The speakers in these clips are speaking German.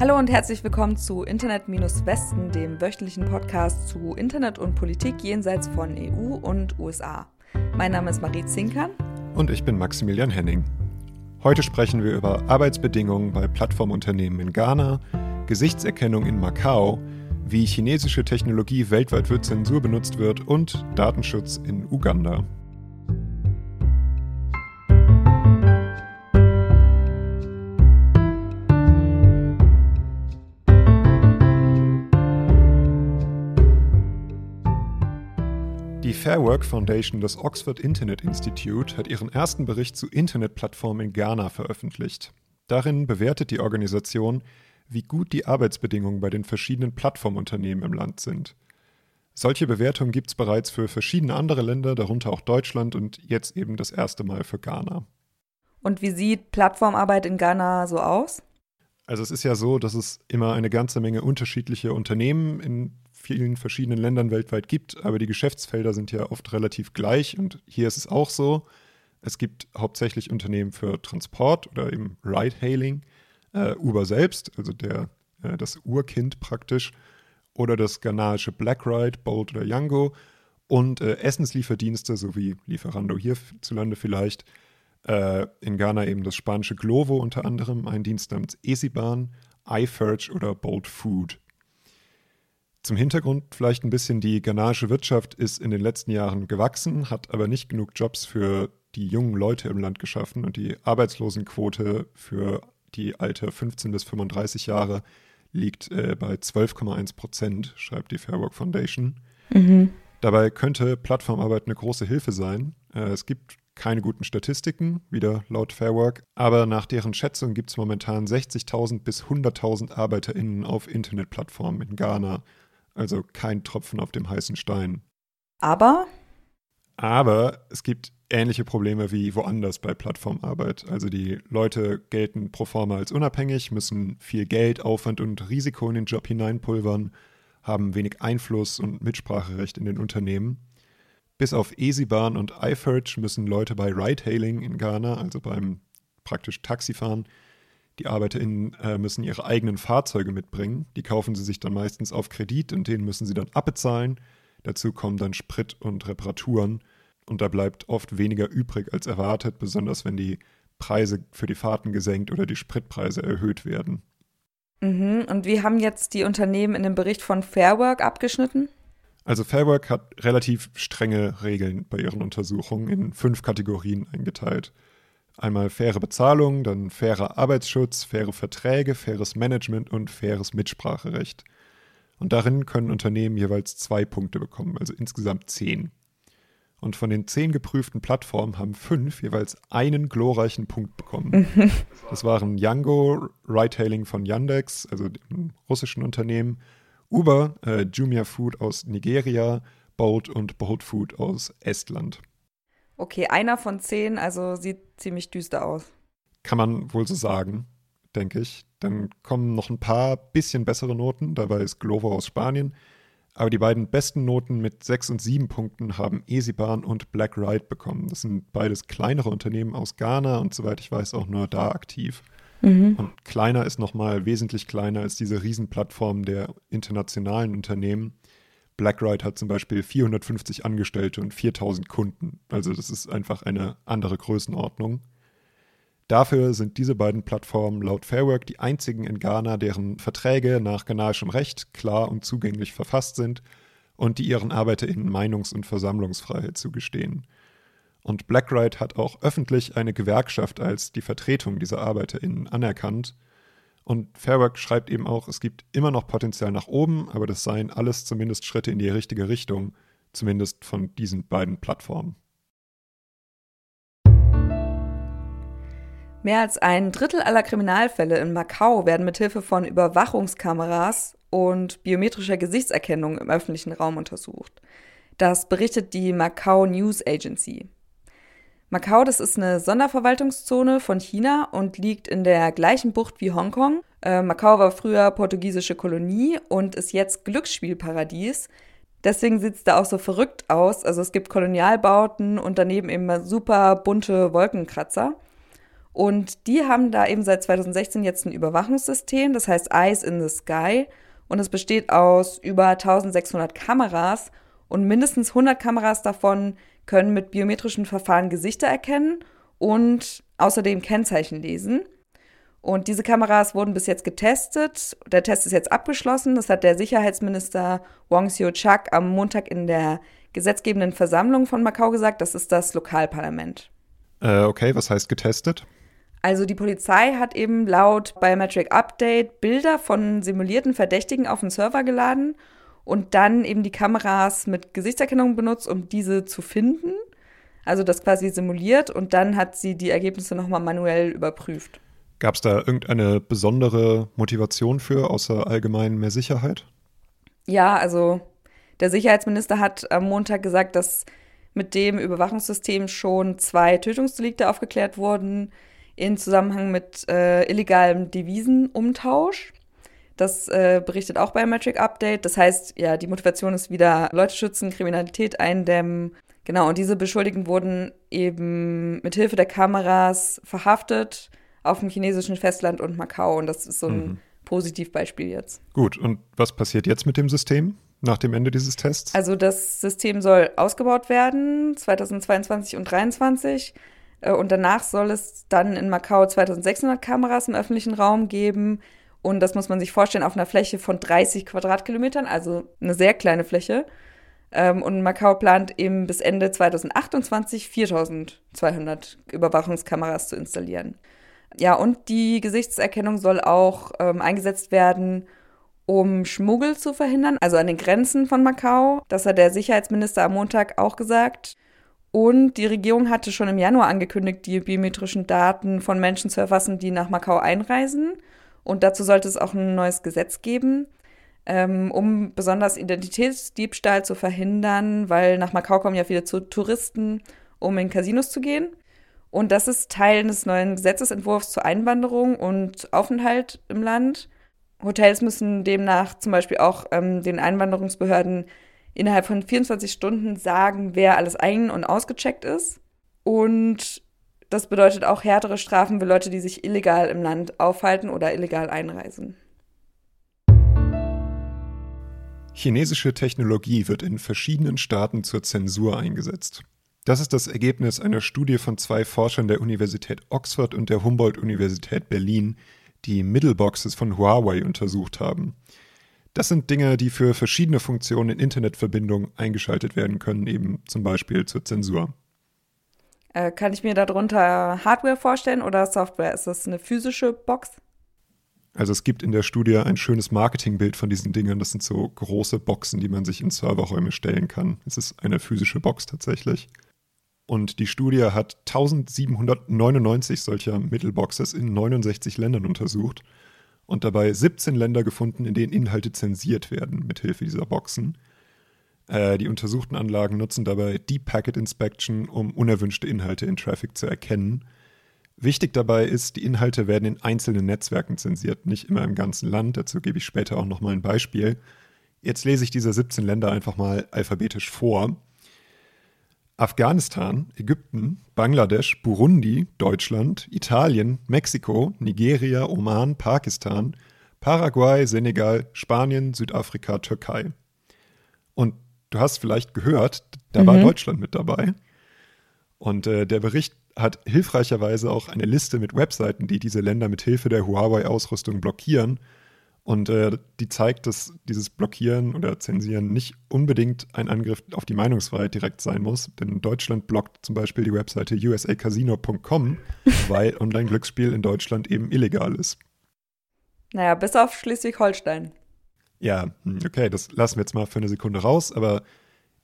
Hallo und herzlich willkommen zu Internet-Westen, dem wöchentlichen Podcast zu Internet und Politik jenseits von EU und USA. Mein Name ist Marie Zinkern. Und ich bin Maximilian Henning. Heute sprechen wir über Arbeitsbedingungen bei Plattformunternehmen in Ghana, Gesichtserkennung in Macau, wie chinesische Technologie weltweit für Zensur benutzt wird und Datenschutz in Uganda. Fair Work Foundation des Oxford Internet Institute hat ihren ersten Bericht zu Internetplattformen in Ghana veröffentlicht. Darin bewertet die Organisation, wie gut die Arbeitsbedingungen bei den verschiedenen Plattformunternehmen im Land sind. Solche Bewertungen gibt es bereits für verschiedene andere Länder, darunter auch Deutschland und jetzt eben das erste Mal für Ghana. Und wie sieht Plattformarbeit in Ghana so aus? Also es ist ja so, dass es immer eine ganze Menge unterschiedliche Unternehmen in vielen verschiedenen Ländern weltweit gibt, aber die Geschäftsfelder sind ja oft relativ gleich und hier ist es auch so. Es gibt hauptsächlich Unternehmen für Transport oder eben Ride-Hailing, äh, Uber selbst, also der, äh, das Urkind praktisch, oder das ghanaische Blackride, Bolt oder Yango und äh, Essenslieferdienste sowie Lieferando hierzulande vielleicht. Äh, in Ghana eben das spanische Glovo unter anderem, ein Dienst namens Esiban, iFurge oder Bolt Food. Zum Hintergrund vielleicht ein bisschen, die ghanaische Wirtschaft ist in den letzten Jahren gewachsen, hat aber nicht genug Jobs für die jungen Leute im Land geschaffen und die Arbeitslosenquote für die Alter 15 bis 35 Jahre liegt äh, bei 12,1 Prozent, schreibt die Fairwork Foundation. Mhm. Dabei könnte Plattformarbeit eine große Hilfe sein. Äh, es gibt keine guten Statistiken, wieder laut Fairwork, aber nach deren Schätzung gibt es momentan 60.000 bis 100.000 ArbeiterInnen auf Internetplattformen in Ghana. Also kein Tropfen auf dem heißen Stein. Aber? Aber es gibt ähnliche Probleme wie woanders bei Plattformarbeit. Also die Leute gelten pro forma als unabhängig, müssen viel Geld, Aufwand und Risiko in den Job hineinpulvern, haben wenig Einfluss und Mitspracherecht in den Unternehmen. Bis auf EasyBahn und iFurge müssen Leute bei Ride-Hailing in Ghana, also beim praktisch Taxifahren, die ArbeiterInnen äh, müssen ihre eigenen Fahrzeuge mitbringen. Die kaufen sie sich dann meistens auf Kredit und den müssen sie dann abbezahlen. Dazu kommen dann Sprit und Reparaturen und da bleibt oft weniger übrig als erwartet, besonders wenn die Preise für die Fahrten gesenkt oder die Spritpreise erhöht werden. Mhm. Und wie haben jetzt die Unternehmen in dem Bericht von Fairwork abgeschnitten? Also Fairwork hat relativ strenge Regeln bei ihren Untersuchungen in fünf Kategorien eingeteilt. Einmal faire Bezahlung, dann fairer Arbeitsschutz, faire Verträge, faires Management und faires Mitspracherecht. Und darin können Unternehmen jeweils zwei Punkte bekommen, also insgesamt zehn. Und von den zehn geprüften Plattformen haben fünf jeweils einen glorreichen Punkt bekommen. das waren Yango, Ride-Hailing von Yandex, also dem russischen Unternehmen, Uber, äh, Jumia Food aus Nigeria, Bolt und Bolt Food aus Estland. Okay, einer von zehn, also sieht ziemlich düster aus. Kann man wohl so sagen, denke ich. Dann kommen noch ein paar bisschen bessere Noten. Dabei ist Glovo aus Spanien, aber die beiden besten Noten mit sechs und sieben Punkten haben EasyBahn und Black Ride bekommen. Das sind beides kleinere Unternehmen aus Ghana und soweit ich weiß auch nur da aktiv. Mhm. Und kleiner ist nochmal wesentlich kleiner als diese Riesenplattform der internationalen Unternehmen. BlackRide hat zum Beispiel 450 Angestellte und 4000 Kunden. Also das ist einfach eine andere Größenordnung. Dafür sind diese beiden Plattformen laut Fairwork die einzigen in Ghana, deren Verträge nach ghanaischem Recht klar und zugänglich verfasst sind und die ihren ArbeiterInnen Meinungs- und Versammlungsfreiheit zugestehen. Und BlackRide hat auch öffentlich eine Gewerkschaft als die Vertretung dieser ArbeiterInnen anerkannt. Und Fairwork schreibt eben auch, es gibt immer noch Potenzial nach oben, aber das seien alles zumindest Schritte in die richtige Richtung, zumindest von diesen beiden Plattformen. Mehr als ein Drittel aller Kriminalfälle in Macau werden mithilfe von Überwachungskameras und biometrischer Gesichtserkennung im öffentlichen Raum untersucht. Das berichtet die Macau News Agency. Macau, das ist eine Sonderverwaltungszone von China und liegt in der gleichen Bucht wie Hongkong. Äh, Macau war früher portugiesische Kolonie und ist jetzt Glücksspielparadies. Deswegen sieht es da auch so verrückt aus. Also es gibt Kolonialbauten und daneben eben super bunte Wolkenkratzer. Und die haben da eben seit 2016 jetzt ein Überwachungssystem, das heißt Eyes in the Sky. Und es besteht aus über 1600 Kameras und mindestens 100 Kameras davon können mit biometrischen Verfahren Gesichter erkennen und außerdem Kennzeichen lesen. Und diese Kameras wurden bis jetzt getestet. Der Test ist jetzt abgeschlossen. Das hat der Sicherheitsminister Wang Xiu-chak am Montag in der gesetzgebenden Versammlung von Macau gesagt. Das ist das Lokalparlament. Äh, okay, was heißt getestet? Also die Polizei hat eben laut Biometric Update Bilder von simulierten Verdächtigen auf den Server geladen und dann eben die Kameras mit Gesichtserkennung benutzt, um diese zu finden. Also das quasi simuliert und dann hat sie die Ergebnisse nochmal manuell überprüft. Gab es da irgendeine besondere Motivation für, außer allgemein mehr Sicherheit? Ja, also der Sicherheitsminister hat am Montag gesagt, dass mit dem Überwachungssystem schon zwei Tötungsdelikte aufgeklärt wurden in Zusammenhang mit äh, illegalem Devisenumtausch. Das äh, berichtet auch Biometric Update. Das heißt, ja, die Motivation ist wieder Leute schützen, Kriminalität eindämmen. Genau, und diese Beschuldigten wurden eben mit Hilfe der Kameras verhaftet auf dem chinesischen Festland und Macau. Und das ist so ein mhm. Positivbeispiel jetzt. Gut, und was passiert jetzt mit dem System nach dem Ende dieses Tests? Also das System soll ausgebaut werden 2022 und 2023. Äh, und danach soll es dann in Macau 2600 Kameras im öffentlichen Raum geben. Und das muss man sich vorstellen auf einer Fläche von 30 Quadratkilometern, also eine sehr kleine Fläche. Ähm, und Macau plant eben bis Ende 2028 4200 Überwachungskameras zu installieren. Ja, und die Gesichtserkennung soll auch ähm, eingesetzt werden, um Schmuggel zu verhindern, also an den Grenzen von Macau. Das hat der Sicherheitsminister am Montag auch gesagt. Und die Regierung hatte schon im Januar angekündigt, die biometrischen Daten von Menschen zu erfassen, die nach Macau einreisen. Und dazu sollte es auch ein neues Gesetz geben, ähm, um besonders Identitätsdiebstahl zu verhindern, weil nach Macau kommen ja viele Touristen, um in Casinos zu gehen. Und das ist Teil des neuen Gesetzesentwurfs zur Einwanderung und Aufenthalt im Land. Hotels müssen demnach zum Beispiel auch ähm, den Einwanderungsbehörden innerhalb von 24 Stunden sagen, wer alles ein- und ausgecheckt ist. Und das bedeutet auch härtere Strafen für Leute, die sich illegal im Land aufhalten oder illegal einreisen. Chinesische Technologie wird in verschiedenen Staaten zur Zensur eingesetzt. Das ist das Ergebnis einer Studie von zwei Forschern der Universität Oxford und der Humboldt-Universität Berlin, die Middleboxes von Huawei untersucht haben. Das sind Dinge, die für verschiedene Funktionen in Internetverbindungen eingeschaltet werden können, eben zum Beispiel zur Zensur. Äh, kann ich mir darunter Hardware vorstellen oder Software? Ist das eine physische Box? Also es gibt in der Studie ein schönes Marketingbild von diesen Dingen. Das sind so große Boxen, die man sich in Serverräume stellen kann. Es ist eine physische Box tatsächlich. Und die Studie hat 1799 solcher Mittelboxes in 69 Ländern untersucht und dabei 17 Länder gefunden, in denen Inhalte zensiert werden mithilfe dieser Boxen. Äh, die untersuchten Anlagen nutzen dabei Deep Packet Inspection, um unerwünschte Inhalte in Traffic zu erkennen. Wichtig dabei ist, die Inhalte werden in einzelnen Netzwerken zensiert, nicht immer im ganzen Land. Dazu gebe ich später auch nochmal ein Beispiel. Jetzt lese ich diese 17 Länder einfach mal alphabetisch vor. Afghanistan, Ägypten, Bangladesch, Burundi, Deutschland, Italien, Mexiko, Nigeria, Oman, Pakistan, Paraguay, Senegal, Spanien, Südafrika, Türkei. Und du hast vielleicht gehört, da mhm. war Deutschland mit dabei. Und äh, der Bericht hat hilfreicherweise auch eine Liste mit Webseiten, die diese Länder mit Hilfe der Huawei-Ausrüstung blockieren und äh, die zeigt, dass dieses Blockieren oder Zensieren nicht unbedingt ein Angriff auf die Meinungsfreiheit direkt sein muss. Denn Deutschland blockt zum Beispiel die Webseite usacasino.com, weil Online-Glücksspiel in Deutschland eben illegal ist. Naja, bis auf Schleswig-Holstein. Ja, hm, okay, das lassen wir jetzt mal für eine Sekunde raus. Aber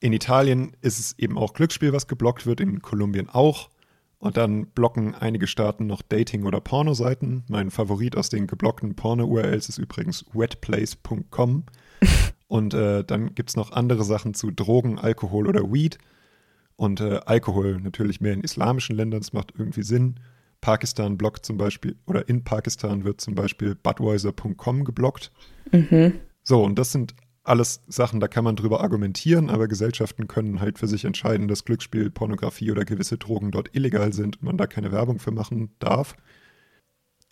in Italien ist es eben auch Glücksspiel, was geblockt wird, in Kolumbien auch. Und dann blocken einige Staaten noch Dating- oder Pornoseiten. Mein Favorit aus den geblockten Porno-URLs ist übrigens wetplace.com. Und äh, dann gibt es noch andere Sachen zu Drogen, Alkohol oder Weed. Und äh, Alkohol natürlich mehr in islamischen Ländern, das macht irgendwie Sinn. Pakistan blockt zum Beispiel, oder in Pakistan wird zum Beispiel Budweiser.com geblockt. Mhm. So, und das sind alles Sachen, da kann man drüber argumentieren, aber Gesellschaften können halt für sich entscheiden, dass Glücksspiel, Pornografie oder gewisse Drogen dort illegal sind und man da keine Werbung für machen darf.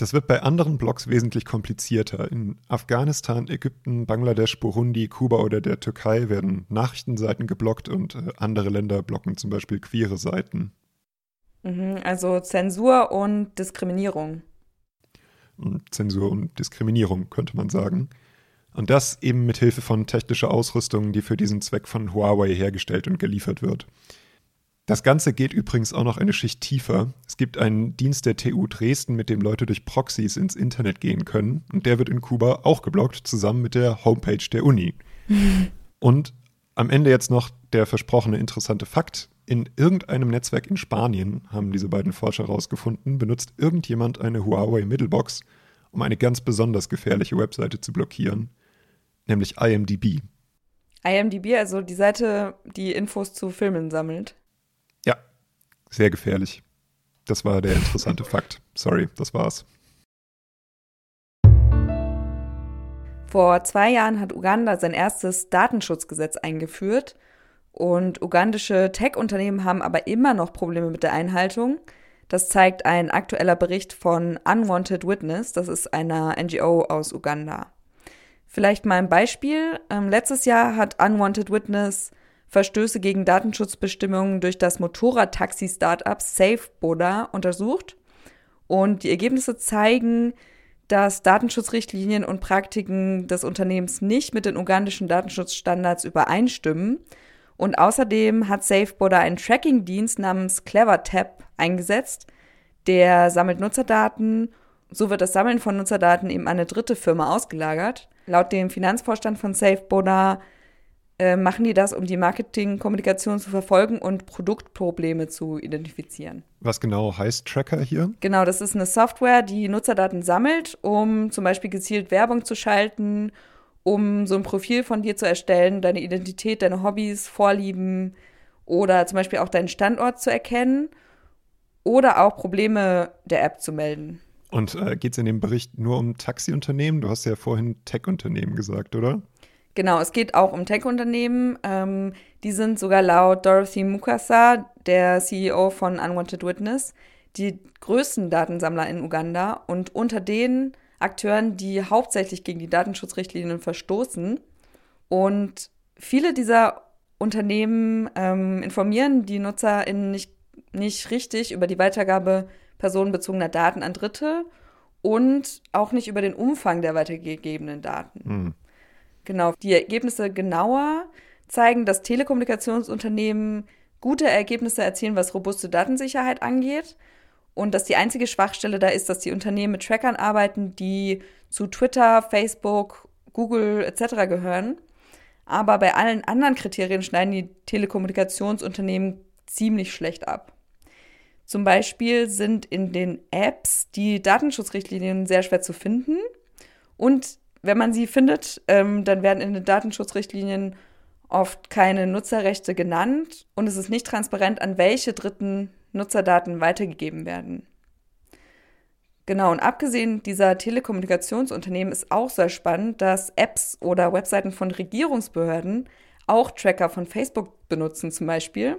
Das wird bei anderen Blogs wesentlich komplizierter. In Afghanistan, Ägypten, Bangladesch, Burundi, Kuba oder der Türkei werden Nachrichtenseiten geblockt und äh, andere Länder blocken zum Beispiel queere Seiten. Mhm, also Zensur und Diskriminierung. Zensur und Diskriminierung, könnte man sagen. Und das eben mit Hilfe von technischer Ausrüstung, die für diesen Zweck von Huawei hergestellt und geliefert wird. Das Ganze geht übrigens auch noch eine Schicht tiefer. Es gibt einen Dienst der TU Dresden, mit dem Leute durch Proxys ins Internet gehen können. Und der wird in Kuba auch geblockt, zusammen mit der Homepage der Uni. und am Ende jetzt noch der versprochene interessante Fakt. In irgendeinem Netzwerk in Spanien, haben diese beiden Forscher herausgefunden, benutzt irgendjemand eine Huawei Middlebox, um eine ganz besonders gefährliche Webseite zu blockieren nämlich IMDb. IMDb, also die Seite, die Infos zu Filmen sammelt. Ja, sehr gefährlich. Das war der interessante Fakt. Sorry, das war's. Vor zwei Jahren hat Uganda sein erstes Datenschutzgesetz eingeführt und ugandische Tech-Unternehmen haben aber immer noch Probleme mit der Einhaltung. Das zeigt ein aktueller Bericht von Unwanted Witness, das ist einer NGO aus Uganda. Vielleicht mal ein Beispiel. Ähm, letztes Jahr hat Unwanted Witness Verstöße gegen Datenschutzbestimmungen durch das Motorradtaxi-Startup SafeBoda untersucht. Und die Ergebnisse zeigen, dass Datenschutzrichtlinien und Praktiken des Unternehmens nicht mit den ugandischen Datenschutzstandards übereinstimmen. Und außerdem hat SafeBoda einen Tracking-Dienst namens CleverTap eingesetzt, der sammelt Nutzerdaten. So wird das Sammeln von Nutzerdaten eben an eine dritte Firma ausgelagert. Laut dem Finanzvorstand von SafeBoda äh, machen die das, um die Marketingkommunikation zu verfolgen und Produktprobleme zu identifizieren. Was genau heißt Tracker hier? Genau, das ist eine Software, die Nutzerdaten sammelt, um zum Beispiel gezielt Werbung zu schalten, um so ein Profil von dir zu erstellen, deine Identität, deine Hobbys, Vorlieben oder zum Beispiel auch deinen Standort zu erkennen oder auch Probleme der App zu melden. Und äh, geht es in dem Bericht nur um Taxiunternehmen? Du hast ja vorhin Tech-Unternehmen gesagt, oder? Genau, es geht auch um Tech-Unternehmen. Ähm, die sind sogar laut Dorothy Mukasa, der CEO von Unwanted Witness, die größten Datensammler in Uganda und unter den Akteuren, die hauptsächlich gegen die Datenschutzrichtlinien verstoßen. Und viele dieser Unternehmen ähm, informieren die NutzerInnen nicht, nicht richtig über die Weitergabe personenbezogener Daten an Dritte und auch nicht über den Umfang der weitergegebenen Daten. Mhm. Genau, die Ergebnisse genauer zeigen, dass Telekommunikationsunternehmen gute Ergebnisse erzielen, was robuste Datensicherheit angeht. Und dass die einzige Schwachstelle da ist, dass die Unternehmen mit Trackern arbeiten, die zu Twitter, Facebook, Google etc. gehören. Aber bei allen anderen Kriterien schneiden die Telekommunikationsunternehmen ziemlich schlecht ab. Zum Beispiel sind in den Apps die Datenschutzrichtlinien sehr schwer zu finden. Und wenn man sie findet, ähm, dann werden in den Datenschutzrichtlinien oft keine Nutzerrechte genannt und es ist nicht transparent, an welche dritten Nutzerdaten weitergegeben werden. Genau, und abgesehen dieser Telekommunikationsunternehmen ist auch sehr spannend, dass Apps oder Webseiten von Regierungsbehörden auch Tracker von Facebook benutzen zum Beispiel.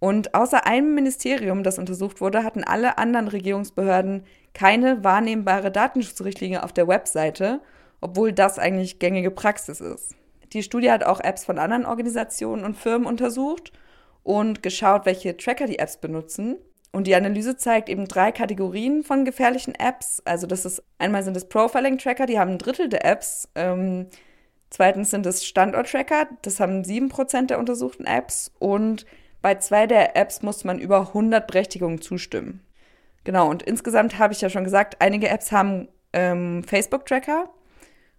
Und außer einem Ministerium, das untersucht wurde, hatten alle anderen Regierungsbehörden keine wahrnehmbare Datenschutzrichtlinie auf der Webseite, obwohl das eigentlich gängige Praxis ist. Die Studie hat auch Apps von anderen Organisationen und Firmen untersucht und geschaut, welche Tracker die Apps benutzen. Und die Analyse zeigt eben drei Kategorien von gefährlichen Apps. Also das ist einmal sind es Profiling-Tracker, die haben ein Drittel der Apps. Ähm, zweitens sind es Standort-Tracker, das haben sieben Prozent der untersuchten Apps. Und bei zwei der Apps musste man über 100 Berechtigungen zustimmen. Genau, und insgesamt habe ich ja schon gesagt, einige Apps haben ähm, Facebook-Tracker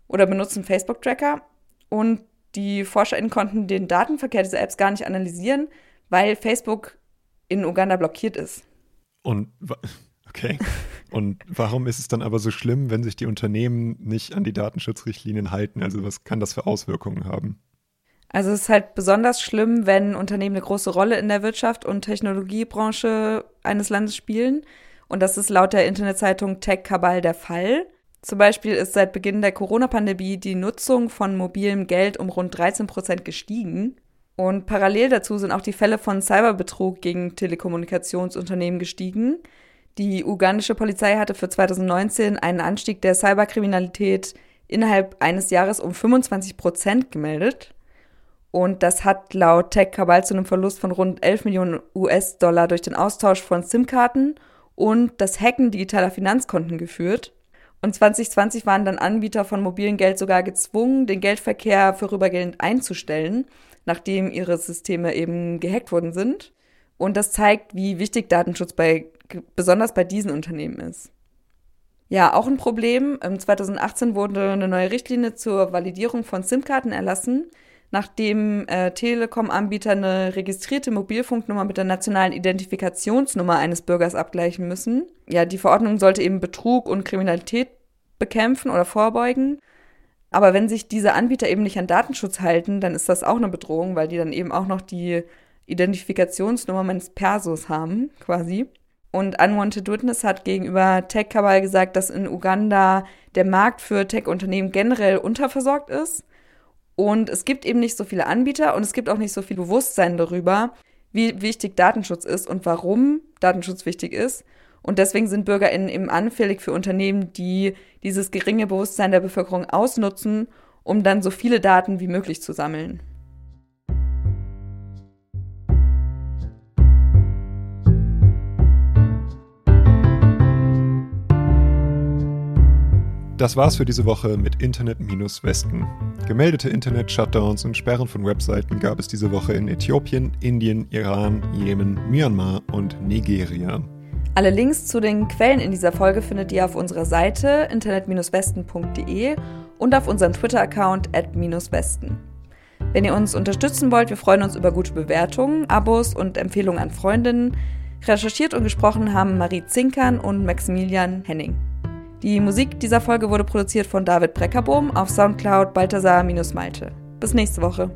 oder benutzen Facebook-Tracker und die ForscherInnen konnten den Datenverkehr dieser Apps gar nicht analysieren, weil Facebook in Uganda blockiert ist. Und okay. Und warum ist es dann aber so schlimm, wenn sich die Unternehmen nicht an die Datenschutzrichtlinien halten? Also was kann das für Auswirkungen haben? Also es ist halt besonders schlimm, wenn Unternehmen eine große Rolle in der Wirtschaft und Technologiebranche eines Landes spielen. Und das ist laut der Internetzeitung Tech Kabal der Fall. Zum Beispiel ist seit Beginn der Corona-Pandemie die Nutzung von mobilem Geld um rund 13 Prozent gestiegen. Und parallel dazu sind auch die Fälle von Cyberbetrug gegen Telekommunikationsunternehmen gestiegen. Die ugandische Polizei hatte für 2019 einen Anstieg der Cyberkriminalität innerhalb eines Jahres um 25 Prozent gemeldet. Und das hat laut Tech Cabal zu einem Verlust von rund 11 Millionen US-Dollar durch den Austausch von SIM-Karten und das Hacken digitaler Finanzkonten geführt. Und 2020 waren dann Anbieter von mobilen Geld sogar gezwungen, den Geldverkehr vorübergehend einzustellen, nachdem ihre Systeme eben gehackt worden sind. Und das zeigt, wie wichtig Datenschutz bei, besonders bei diesen Unternehmen ist. Ja, auch ein Problem. 2018 wurde eine neue Richtlinie zur Validierung von SIM-Karten erlassen, nachdem äh, Telekom-Anbieter eine registrierte Mobilfunknummer mit der nationalen Identifikationsnummer eines Bürgers abgleichen müssen. Ja, die Verordnung sollte eben Betrug und Kriminalität bekämpfen oder vorbeugen. Aber wenn sich diese Anbieter eben nicht an Datenschutz halten, dann ist das auch eine Bedrohung, weil die dann eben auch noch die Identifikationsnummer meines Persos haben, quasi. Und Unwanted Witness hat gegenüber Tech Cabal gesagt, dass in Uganda der Markt für Tech-Unternehmen generell unterversorgt ist und es gibt eben nicht so viele Anbieter und es gibt auch nicht so viel Bewusstsein darüber, wie wichtig Datenschutz ist und warum Datenschutz wichtig ist. Und deswegen sind BürgerInnen eben anfällig für Unternehmen, die dieses geringe Bewusstsein der Bevölkerung ausnutzen, um dann so viele Daten wie möglich zu sammeln. Das war's für diese Woche mit Internet-Westen. Gemeldete Internet-Shutdowns und Sperren von Webseiten gab es diese Woche in Äthiopien, Indien, Iran, Jemen, Myanmar und Nigeria. Alle Links zu den Quellen in dieser Folge findet ihr auf unserer Seite internet-westen.de und auf unserem Twitter-Account at-westen. Wenn ihr uns unterstützen wollt, wir freuen uns über gute Bewertungen, Abos und Empfehlungen an Freundinnen. Recherchiert und gesprochen haben Marie Zinkern und Maximilian Henning. Die Musik dieser Folge wurde produziert von David Breckerbohm auf Soundcloud Balthasar-Malte. Bis nächste Woche.